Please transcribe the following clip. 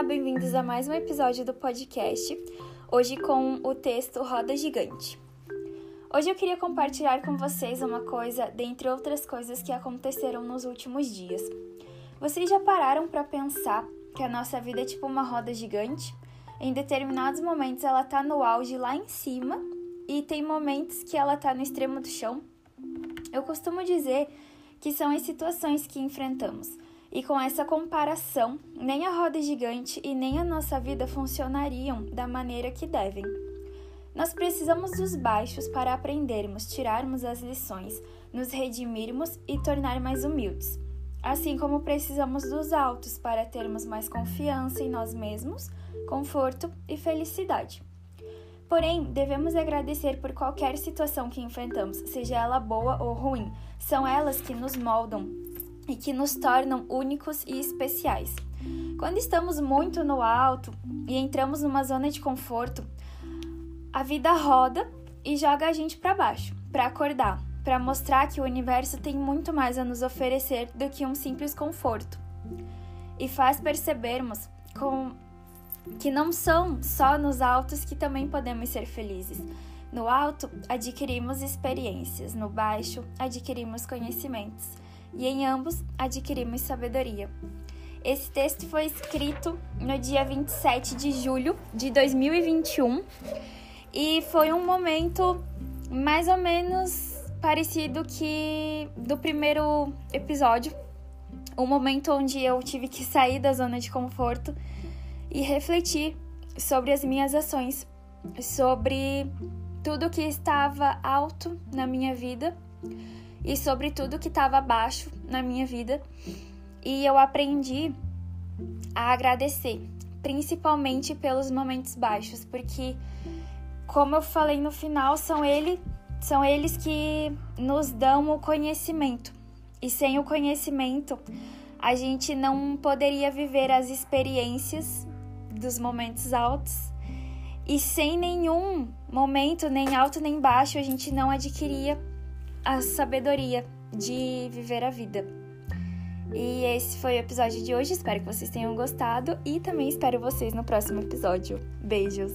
Olá, bem-vindos a mais um episódio do podcast. Hoje com o texto Roda Gigante. Hoje eu queria compartilhar com vocês uma coisa, dentre outras coisas que aconteceram nos últimos dias. Vocês já pararam para pensar que a nossa vida é tipo uma roda gigante? Em determinados momentos ela tá no auge lá em cima e tem momentos que ela tá no extremo do chão. Eu costumo dizer que são as situações que enfrentamos. E com essa comparação, nem a roda gigante e nem a nossa vida funcionariam da maneira que devem. Nós precisamos dos baixos para aprendermos, tirarmos as lições, nos redimirmos e tornar mais humildes. Assim como precisamos dos altos para termos mais confiança em nós mesmos, conforto e felicidade. Porém, devemos agradecer por qualquer situação que enfrentamos, seja ela boa ou ruim. São elas que nos moldam e que nos tornam únicos e especiais. Quando estamos muito no alto e entramos numa zona de conforto, a vida roda e joga a gente para baixo, para acordar, para mostrar que o universo tem muito mais a nos oferecer do que um simples conforto. E faz percebermos com que não são só nos altos que também podemos ser felizes. No alto, adquirimos experiências, no baixo, adquirimos conhecimentos, e em ambos, adquirimos sabedoria. Esse texto foi escrito no dia 27 de julho de 2021 e foi um momento mais ou menos parecido que do primeiro episódio, um momento onde eu tive que sair da zona de conforto e refletir sobre as minhas ações, sobre tudo que estava alto na minha vida e sobre tudo que estava baixo na minha vida. E eu aprendi a agradecer, principalmente pelos momentos baixos, porque como eu falei no final, são, ele, são eles que nos dão o conhecimento. E sem o conhecimento, a gente não poderia viver as experiências dos momentos altos. E sem nenhum momento, nem alto nem baixo, a gente não adquiria a sabedoria de viver a vida. E esse foi o episódio de hoje. Espero que vocês tenham gostado e também espero vocês no próximo episódio. Beijos!